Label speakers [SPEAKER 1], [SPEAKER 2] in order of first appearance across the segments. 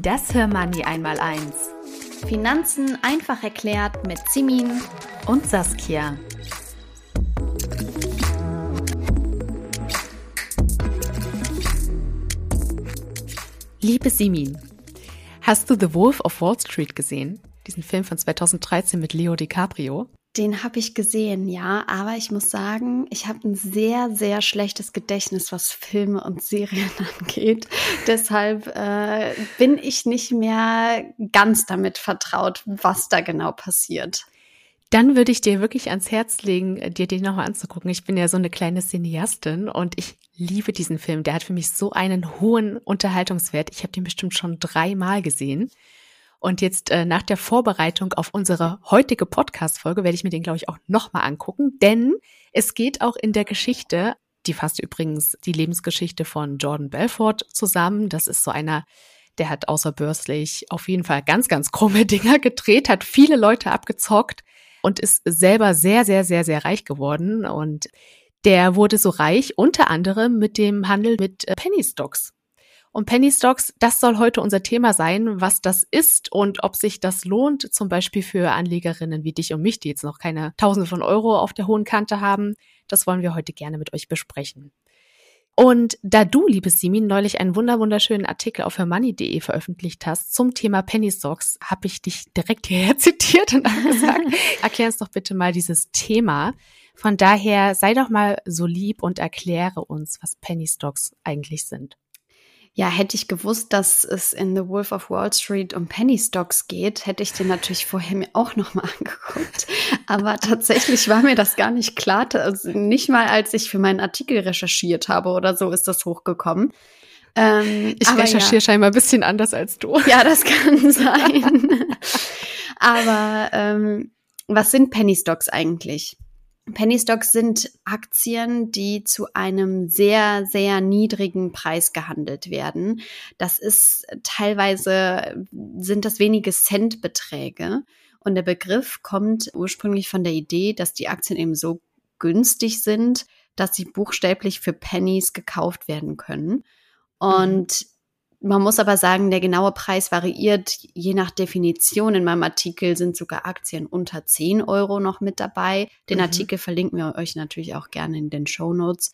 [SPEAKER 1] Das Hörmoney einmal eins.
[SPEAKER 2] Finanzen einfach erklärt mit Simin
[SPEAKER 1] und Saskia. Liebe Simin, hast du The Wolf of Wall Street gesehen? Diesen Film von 2013 mit Leo DiCaprio?
[SPEAKER 2] Den habe ich gesehen, ja, aber ich muss sagen, ich habe ein sehr, sehr schlechtes Gedächtnis, was Filme und Serien angeht. Deshalb äh, bin ich nicht mehr ganz damit vertraut, was da genau passiert.
[SPEAKER 1] Dann würde ich dir wirklich ans Herz legen, dir den nochmal anzugucken. Ich bin ja so eine kleine Cineastin und ich liebe diesen Film. Der hat für mich so einen hohen Unterhaltungswert. Ich habe den bestimmt schon dreimal gesehen. Und jetzt äh, nach der Vorbereitung auf unsere heutige Podcast-Folge werde ich mir den, glaube ich, auch nochmal angucken, denn es geht auch in der Geschichte, die fasst übrigens die Lebensgeschichte von Jordan Belfort zusammen. Das ist so einer, der hat außerbörslich auf jeden Fall ganz, ganz krumme Dinger gedreht, hat viele Leute abgezockt und ist selber sehr, sehr, sehr, sehr reich geworden. Und der wurde so reich unter anderem mit dem Handel mit äh, Penny Stocks. Und Penny Stocks, das soll heute unser Thema sein, was das ist und ob sich das lohnt, zum Beispiel für Anlegerinnen wie dich und mich, die jetzt noch keine Tausende von Euro auf der hohen Kante haben. Das wollen wir heute gerne mit euch besprechen. Und da du, liebe Simin, neulich einen wunderschönen Artikel auf hermoney.de veröffentlicht hast zum Thema Penny Stocks, habe ich dich direkt hierher zitiert und gesagt, erklär uns doch bitte mal dieses Thema. Von daher sei doch mal so lieb und erkläre uns, was Penny Stocks eigentlich sind.
[SPEAKER 2] Ja, hätte ich gewusst, dass es in The Wolf of Wall Street um Penny Stocks geht, hätte ich den natürlich vorher mir auch nochmal angeguckt. Aber tatsächlich war mir das gar nicht klar. Also nicht mal, als ich für meinen Artikel recherchiert habe oder so, ist das hochgekommen.
[SPEAKER 1] Ähm, ich recherchiere ja. scheinbar ein bisschen anders als du.
[SPEAKER 2] Ja, das kann sein. aber ähm, was sind Penny Stocks eigentlich? Penny Stocks sind Aktien, die zu einem sehr, sehr niedrigen Preis gehandelt werden. Das ist teilweise sind das wenige Centbeträge. Und der Begriff kommt ursprünglich von der Idee, dass die Aktien eben so günstig sind, dass sie buchstäblich für Pennies gekauft werden können. Und mhm. Man muss aber sagen, der genaue Preis variiert je nach Definition. In meinem Artikel sind sogar Aktien unter 10 Euro noch mit dabei. Den mhm. Artikel verlinken wir euch natürlich auch gerne in den Show Notes.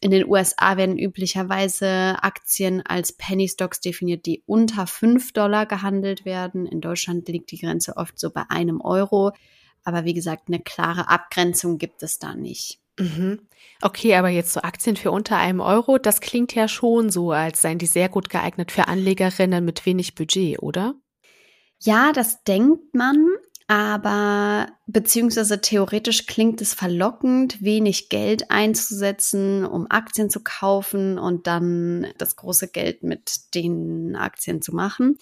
[SPEAKER 2] In den USA werden üblicherweise Aktien als Penny Stocks definiert, die unter 5 Dollar gehandelt werden. In Deutschland liegt die Grenze oft so bei einem Euro. Aber wie gesagt, eine klare Abgrenzung gibt es da nicht.
[SPEAKER 1] Mhm. Okay, aber jetzt so Aktien für unter einem Euro, das klingt ja schon so, als seien die sehr gut geeignet für Anlegerinnen mit wenig Budget, oder?
[SPEAKER 2] Ja, das denkt man, aber beziehungsweise theoretisch klingt es verlockend, wenig Geld einzusetzen, um Aktien zu kaufen und dann das große Geld mit den Aktien zu machen.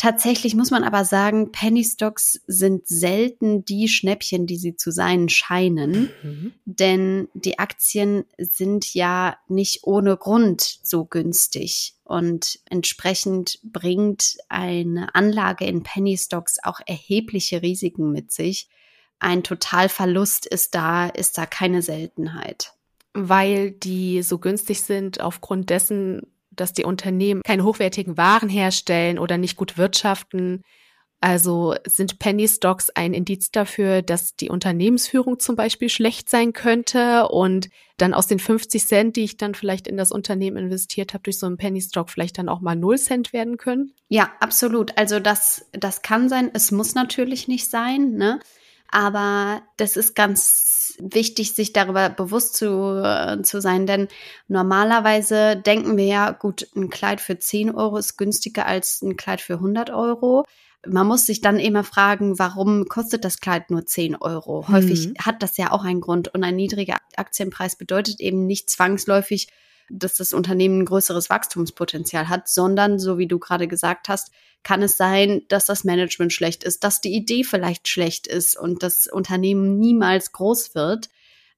[SPEAKER 2] Tatsächlich muss man aber sagen, Penny Stocks sind selten die Schnäppchen, die sie zu sein scheinen. Mhm. Denn die Aktien sind ja nicht ohne Grund so günstig. Und entsprechend bringt eine Anlage in Penny Stocks auch erhebliche Risiken mit sich. Ein Totalverlust ist da, ist da keine Seltenheit.
[SPEAKER 1] Weil die so günstig sind aufgrund dessen, dass die Unternehmen keine hochwertigen Waren herstellen oder nicht gut wirtschaften. Also sind Penny Stocks ein Indiz dafür, dass die Unternehmensführung zum Beispiel schlecht sein könnte und dann aus den 50 Cent, die ich dann vielleicht in das Unternehmen investiert habe, durch so einen Penny Stock vielleicht dann auch mal 0 Cent werden können?
[SPEAKER 2] Ja, absolut. Also das, das kann sein. Es muss natürlich nicht sein, ne? Aber das ist ganz wichtig, sich darüber bewusst zu, äh, zu sein, denn normalerweise denken wir ja, gut, ein Kleid für 10 Euro ist günstiger als ein Kleid für 100 Euro. Man muss sich dann immer fragen, warum kostet das Kleid nur 10 Euro? Häufig mhm. hat das ja auch einen Grund und ein niedriger Aktienpreis bedeutet eben nicht zwangsläufig, dass das Unternehmen ein größeres Wachstumspotenzial hat, sondern, so wie du gerade gesagt hast, kann es sein, dass das Management schlecht ist, dass die Idee vielleicht schlecht ist und das Unternehmen niemals groß wird.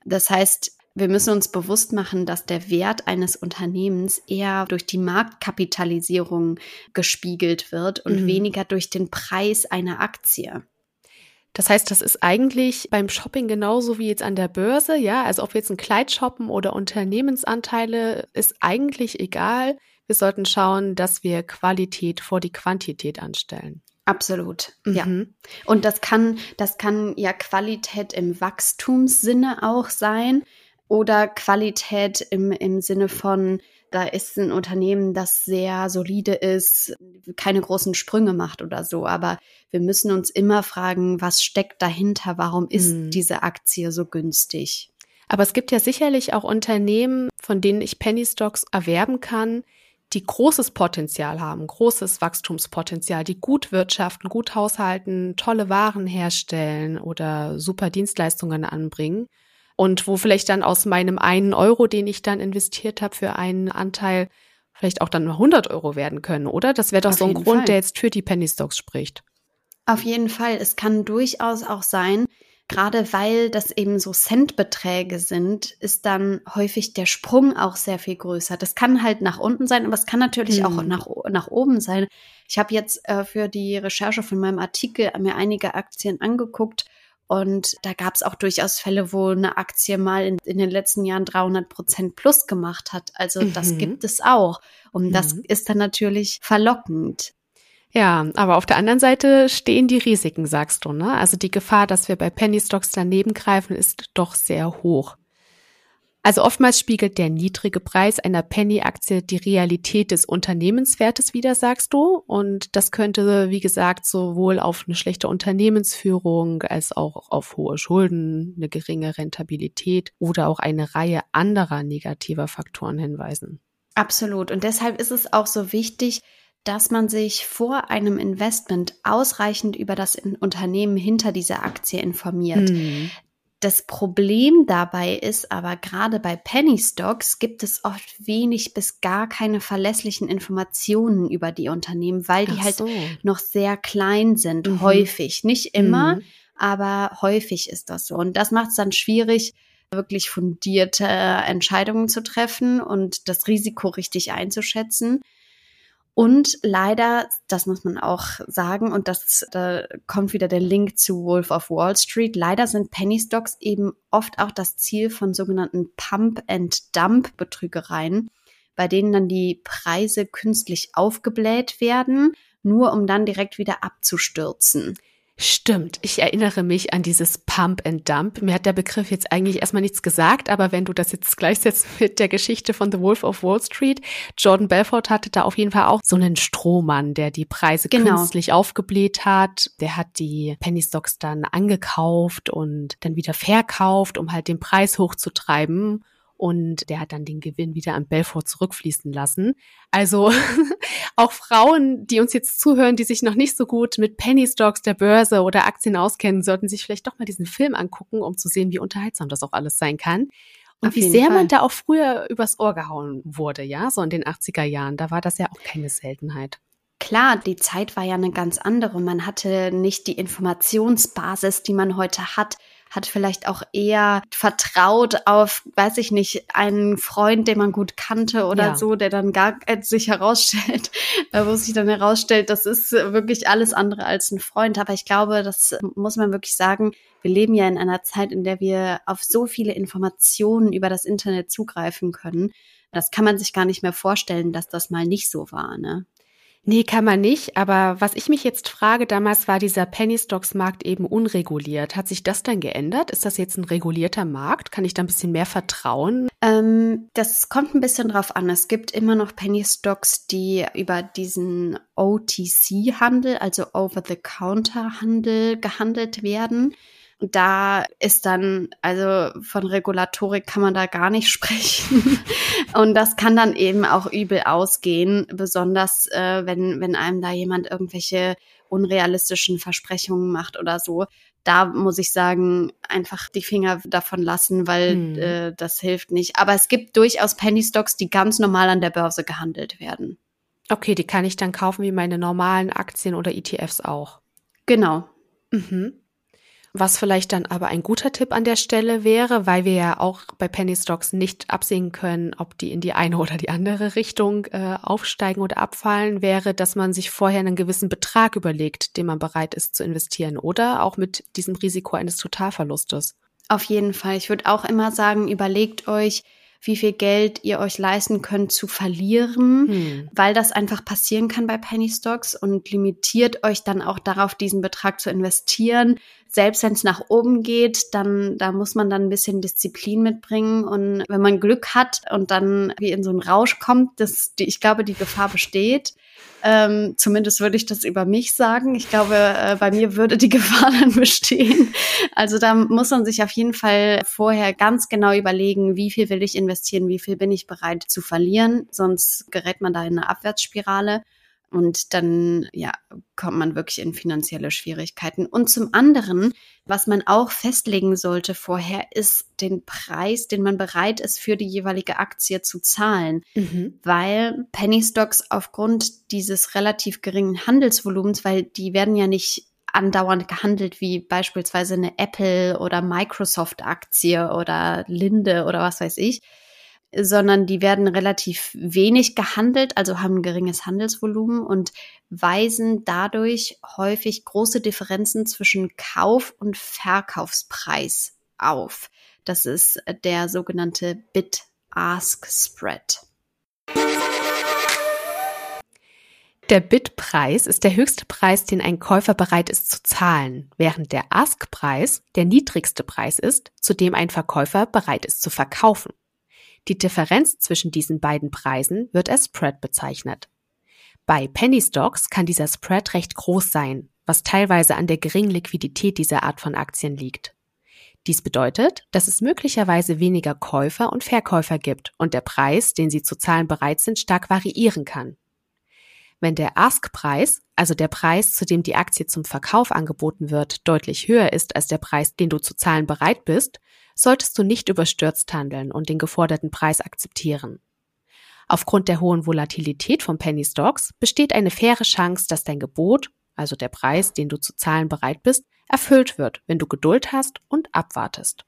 [SPEAKER 2] Das heißt, wir müssen uns bewusst machen, dass der Wert eines Unternehmens eher durch die Marktkapitalisierung gespiegelt wird und mhm. weniger durch den Preis einer Aktie.
[SPEAKER 1] Das heißt, das ist eigentlich beim Shopping genauso wie jetzt an der Börse, ja. Also ob wir jetzt ein Kleid shoppen oder Unternehmensanteile, ist eigentlich egal. Wir sollten schauen, dass wir Qualität vor die Quantität anstellen.
[SPEAKER 2] Absolut, mhm. ja. Und das kann, das kann ja Qualität im Wachstumssinne auch sein oder Qualität im, im Sinne von, da ist ein Unternehmen, das sehr solide ist, keine großen Sprünge macht oder so. Aber wir müssen uns immer fragen, was steckt dahinter? Warum ist mhm. diese Aktie so günstig?
[SPEAKER 1] Aber es gibt ja sicherlich auch Unternehmen, von denen ich Penny Stocks erwerben kann, die großes Potenzial haben, großes Wachstumspotenzial, die gut wirtschaften, gut haushalten, tolle Waren herstellen oder super Dienstleistungen anbringen und wo vielleicht dann aus meinem einen Euro, den ich dann investiert habe für einen Anteil, vielleicht auch dann 100 Euro werden können, oder? Das wäre doch Auf so ein Grund, Fall. der jetzt für die Penny Stocks spricht.
[SPEAKER 2] Auf jeden Fall. Es kann durchaus auch sein, gerade weil das eben so Centbeträge sind, ist dann häufig der Sprung auch sehr viel größer. Das kann halt nach unten sein, aber es kann natürlich hm. auch nach, nach oben sein. Ich habe jetzt äh, für die Recherche von meinem Artikel mir einige Aktien angeguckt und da gab es auch durchaus Fälle, wo eine Aktie mal in, in den letzten Jahren 300 Prozent plus gemacht hat. Also mhm. das gibt es auch. Und mhm. das ist dann natürlich verlockend.
[SPEAKER 1] Ja, aber auf der anderen Seite stehen die Risiken, sagst du, ne? Also die Gefahr, dass wir bei Penny Stocks daneben greifen, ist doch sehr hoch. Also oftmals spiegelt der niedrige Preis einer Penny-Aktie die Realität des Unternehmenswertes wider, sagst du. Und das könnte, wie gesagt, sowohl auf eine schlechte Unternehmensführung als auch auf hohe Schulden, eine geringe Rentabilität oder auch eine Reihe anderer negativer Faktoren hinweisen.
[SPEAKER 2] Absolut. Und deshalb ist es auch so wichtig, dass man sich vor einem Investment ausreichend über das Unternehmen hinter dieser Aktie informiert. Mhm. Das Problem dabei ist aber gerade bei Penny Stocks gibt es oft wenig bis gar keine verlässlichen Informationen über die Unternehmen, weil die halt so. halt noch sehr klein sind, mhm. häufig. Nicht immer, mhm. aber häufig ist das so. Und das macht es dann schwierig, wirklich fundierte Entscheidungen zu treffen und das Risiko richtig einzuschätzen. Und leider, das muss man auch sagen, und das da kommt wieder der Link zu Wolf of Wall Street, leider sind Penny Stocks eben oft auch das Ziel von sogenannten Pump-and-Dump-Betrügereien, bei denen dann die Preise künstlich aufgebläht werden, nur um dann direkt wieder abzustürzen.
[SPEAKER 1] Stimmt, ich erinnere mich an dieses Pump and Dump. Mir hat der Begriff jetzt eigentlich erstmal nichts gesagt, aber wenn du das jetzt gleichsetzt mit der Geschichte von The Wolf of Wall Street, Jordan Belfort hatte da auf jeden Fall auch so einen Strohmann, der die Preise genau. künstlich aufgebläht hat. Der hat die Penny Stocks dann angekauft und dann wieder verkauft, um halt den Preis hochzutreiben und der hat dann den Gewinn wieder an Belfort zurückfließen lassen. Also auch Frauen, die uns jetzt zuhören, die sich noch nicht so gut mit Penny Stocks der Börse oder Aktien auskennen, sollten sich vielleicht doch mal diesen Film angucken, um zu sehen, wie unterhaltsam das auch alles sein kann. Und Auf wie sehr Fall. man da auch früher übers Ohr gehauen wurde, ja, so in den 80er Jahren. Da war das ja auch keine Seltenheit.
[SPEAKER 2] Klar, die Zeit war ja eine ganz andere. Man hatte nicht die Informationsbasis, die man heute hat hat vielleicht auch eher vertraut auf, weiß ich nicht, einen Freund, den man gut kannte oder ja. so, der dann gar äh, sich herausstellt, äh, wo sich dann herausstellt, das ist wirklich alles andere als ein Freund. Aber ich glaube, das muss man wirklich sagen. Wir leben ja in einer Zeit, in der wir auf so viele Informationen über das Internet zugreifen können. Das kann man sich gar nicht mehr vorstellen, dass das mal nicht so war, ne?
[SPEAKER 1] Nee, kann man nicht. Aber was ich mich jetzt frage, damals war dieser Penny Stocks Markt eben unreguliert. Hat sich das dann geändert? Ist das jetzt ein regulierter Markt? Kann ich da ein bisschen mehr vertrauen?
[SPEAKER 2] Ähm, das kommt ein bisschen drauf an. Es gibt immer noch Penny Stocks, die über diesen OTC-Handel, also Over-the-Counter-Handel gehandelt werden da ist dann, also von Regulatorik kann man da gar nicht sprechen. Und das kann dann eben auch übel ausgehen, besonders äh, wenn, wenn einem da jemand irgendwelche unrealistischen Versprechungen macht oder so. Da muss ich sagen, einfach die Finger davon lassen, weil hm. äh, das hilft nicht. Aber es gibt durchaus Penny Stocks, die ganz normal an der Börse gehandelt werden.
[SPEAKER 1] Okay, die kann ich dann kaufen wie meine normalen Aktien oder ETFs auch.
[SPEAKER 2] Genau.
[SPEAKER 1] Mhm. Was vielleicht dann aber ein guter Tipp an der Stelle wäre, weil wir ja auch bei Penny Stocks nicht absehen können, ob die in die eine oder die andere Richtung äh, aufsteigen oder abfallen, wäre, dass man sich vorher einen gewissen Betrag überlegt, den man bereit ist zu investieren oder auch mit diesem Risiko eines Totalverlustes.
[SPEAKER 2] Auf jeden Fall. Ich würde auch immer sagen, überlegt euch, wie viel Geld ihr euch leisten könnt zu verlieren, hm. weil das einfach passieren kann bei Penny Stocks und limitiert euch dann auch darauf, diesen Betrag zu investieren. Selbst wenn es nach oben geht, dann da muss man dann ein bisschen Disziplin mitbringen und wenn man Glück hat und dann wie in so einen Rausch kommt, das, die, ich glaube, die Gefahr besteht, ähm, zumindest würde ich das über mich sagen. Ich glaube, äh, bei mir würde die Gefahr dann bestehen. Also da muss man sich auf jeden Fall vorher ganz genau überlegen, wie viel will ich investieren, wie viel bin ich bereit zu verlieren. Sonst gerät man da in eine Abwärtsspirale. Und dann, ja, kommt man wirklich in finanzielle Schwierigkeiten. Und zum anderen, was man auch festlegen sollte vorher, ist den Preis, den man bereit ist, für die jeweilige Aktie zu zahlen. Mhm. Weil Penny Stocks aufgrund dieses relativ geringen Handelsvolumens, weil die werden ja nicht andauernd gehandelt wie beispielsweise eine Apple oder Microsoft Aktie oder Linde oder was weiß ich, sondern die werden relativ wenig gehandelt, also haben ein geringes Handelsvolumen und weisen dadurch häufig große Differenzen zwischen Kauf- und Verkaufspreis auf. Das ist der sogenannte Bid-Ask-Spread.
[SPEAKER 1] Der Bid-Preis ist der höchste Preis, den ein Käufer bereit ist zu zahlen, während der Ask-Preis der niedrigste Preis ist, zu dem ein Verkäufer bereit ist zu verkaufen. Die Differenz zwischen diesen beiden Preisen wird als Spread bezeichnet. Bei Penny Stocks kann dieser Spread recht groß sein, was teilweise an der geringen Liquidität dieser Art von Aktien liegt. Dies bedeutet, dass es möglicherweise weniger Käufer und Verkäufer gibt und der Preis, den sie zu zahlen bereit sind, stark variieren kann. Wenn der Ask-Preis, also der Preis, zu dem die Aktie zum Verkauf angeboten wird, deutlich höher ist als der Preis, den du zu zahlen bereit bist, solltest du nicht überstürzt handeln und den geforderten Preis akzeptieren. Aufgrund der hohen Volatilität von Penny Stocks besteht eine faire Chance, dass dein Gebot, also der Preis, den du zu zahlen bereit bist, erfüllt wird, wenn du Geduld hast und abwartest.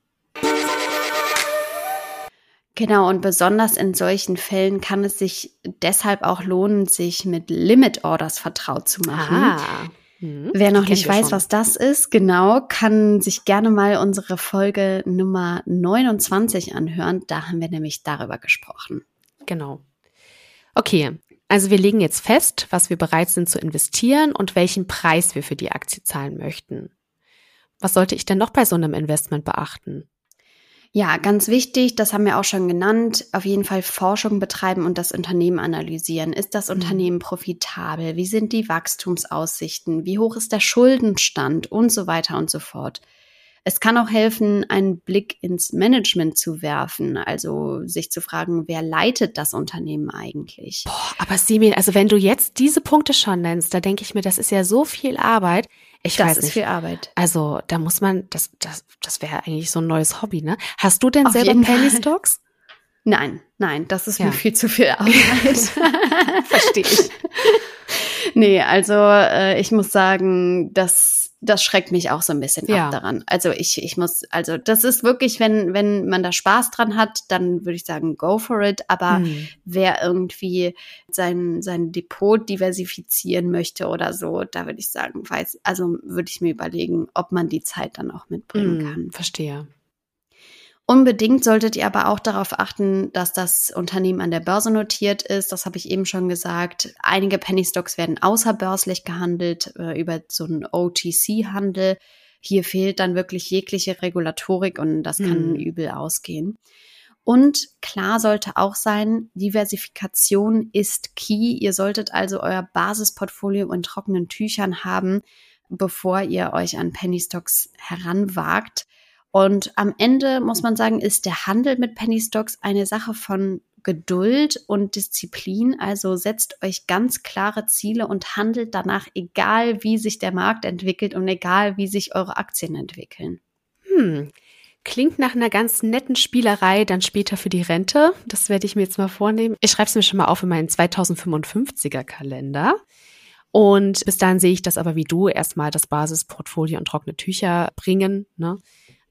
[SPEAKER 2] Genau, und besonders in solchen Fällen kann es sich deshalb auch lohnen, sich mit Limit Orders vertraut zu machen. Ah. Hm, Wer noch nicht weiß, schon. was das ist, genau, kann sich gerne mal unsere Folge Nummer 29 anhören. Da haben wir nämlich darüber gesprochen.
[SPEAKER 1] Genau. Okay, also wir legen jetzt fest, was wir bereit sind zu investieren und welchen Preis wir für die Aktie zahlen möchten. Was sollte ich denn noch bei so einem Investment beachten?
[SPEAKER 2] Ja, ganz wichtig, das haben wir auch schon genannt, auf jeden Fall Forschung betreiben und das Unternehmen analysieren. Ist das mhm. Unternehmen profitabel? Wie sind die Wachstumsaussichten? Wie hoch ist der Schuldenstand? Und so weiter und so fort. Es kann auch helfen, einen Blick ins Management zu werfen, also sich zu fragen, wer leitet das Unternehmen eigentlich?
[SPEAKER 1] Boah, aber Simin, also wenn du jetzt diese Punkte schon nennst, da denke ich mir, das ist ja so viel Arbeit. Ich
[SPEAKER 2] das
[SPEAKER 1] weiß nicht.
[SPEAKER 2] ist viel Arbeit.
[SPEAKER 1] Also da muss man, das, das, das wäre eigentlich so ein neues Hobby, ne? Hast du denn Auf selber Penny Stocks?
[SPEAKER 2] Nein, nein, das ist ja. mir viel zu viel Arbeit.
[SPEAKER 1] Verstehe ich.
[SPEAKER 2] Nee, also äh, ich muss sagen, dass das schreckt mich auch so ein bisschen ja. ab daran. Also ich, ich muss, also das ist wirklich, wenn, wenn man da Spaß dran hat, dann würde ich sagen, go for it. Aber hm. wer irgendwie sein, sein Depot diversifizieren möchte oder so, da würde ich sagen, weiß, also würde ich mir überlegen, ob man die Zeit dann auch mitbringen hm, kann.
[SPEAKER 1] Verstehe.
[SPEAKER 2] Unbedingt solltet ihr aber auch darauf achten, dass das Unternehmen an der Börse notiert ist. Das habe ich eben schon gesagt. Einige Penny Stocks werden außerbörslich gehandelt äh, über so einen OTC-Handel. Hier fehlt dann wirklich jegliche Regulatorik und das kann hm. übel ausgehen. Und klar sollte auch sein, Diversifikation ist key. Ihr solltet also euer Basisportfolio in trockenen Tüchern haben, bevor ihr euch an Penny Stocks heranwagt. Und am Ende muss man sagen, ist der Handel mit Penny Stocks eine Sache von Geduld und Disziplin. Also setzt euch ganz klare Ziele und handelt danach, egal wie sich der Markt entwickelt und egal wie sich eure Aktien entwickeln.
[SPEAKER 1] Hm. Klingt nach einer ganz netten Spielerei dann später für die Rente. Das werde ich mir jetzt mal vornehmen. Ich schreibe es mir schon mal auf in meinen 2055er Kalender. Und bis dahin sehe ich das aber wie du erstmal das Basisportfolio und trockene Tücher bringen. Ne?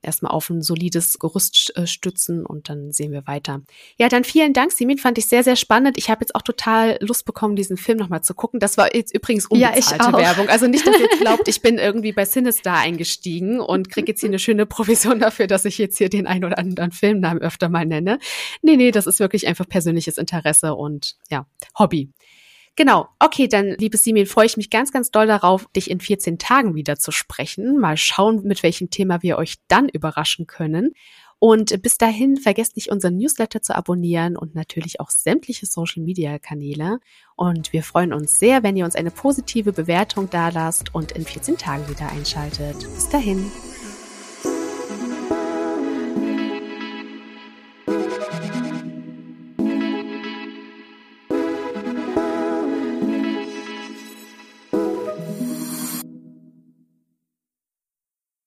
[SPEAKER 1] Erstmal auf ein solides Gerüst äh, stützen und dann sehen wir weiter. Ja, dann vielen Dank, Simin, fand ich sehr, sehr spannend. Ich habe jetzt auch total Lust bekommen, diesen Film nochmal zu gucken. Das war jetzt übrigens unbezahlte ja, Werbung. Also nicht, dass ihr glaubt, ich bin irgendwie bei Sinister eingestiegen und kriege jetzt hier eine schöne Provision dafür, dass ich jetzt hier den ein oder anderen Filmnamen öfter mal nenne. Nee, nee, das ist wirklich einfach persönliches Interesse und ja, Hobby. Genau, okay, dann, liebes Simeon, freue ich mich ganz, ganz doll darauf, dich in 14 Tagen wieder zu sprechen. Mal schauen, mit welchem Thema wir euch dann überraschen können. Und bis dahin vergesst nicht, unseren Newsletter zu abonnieren und natürlich auch sämtliche Social-Media-Kanäle. Und wir freuen uns sehr, wenn ihr uns eine positive Bewertung dalasst und in 14 Tagen wieder einschaltet. Bis dahin.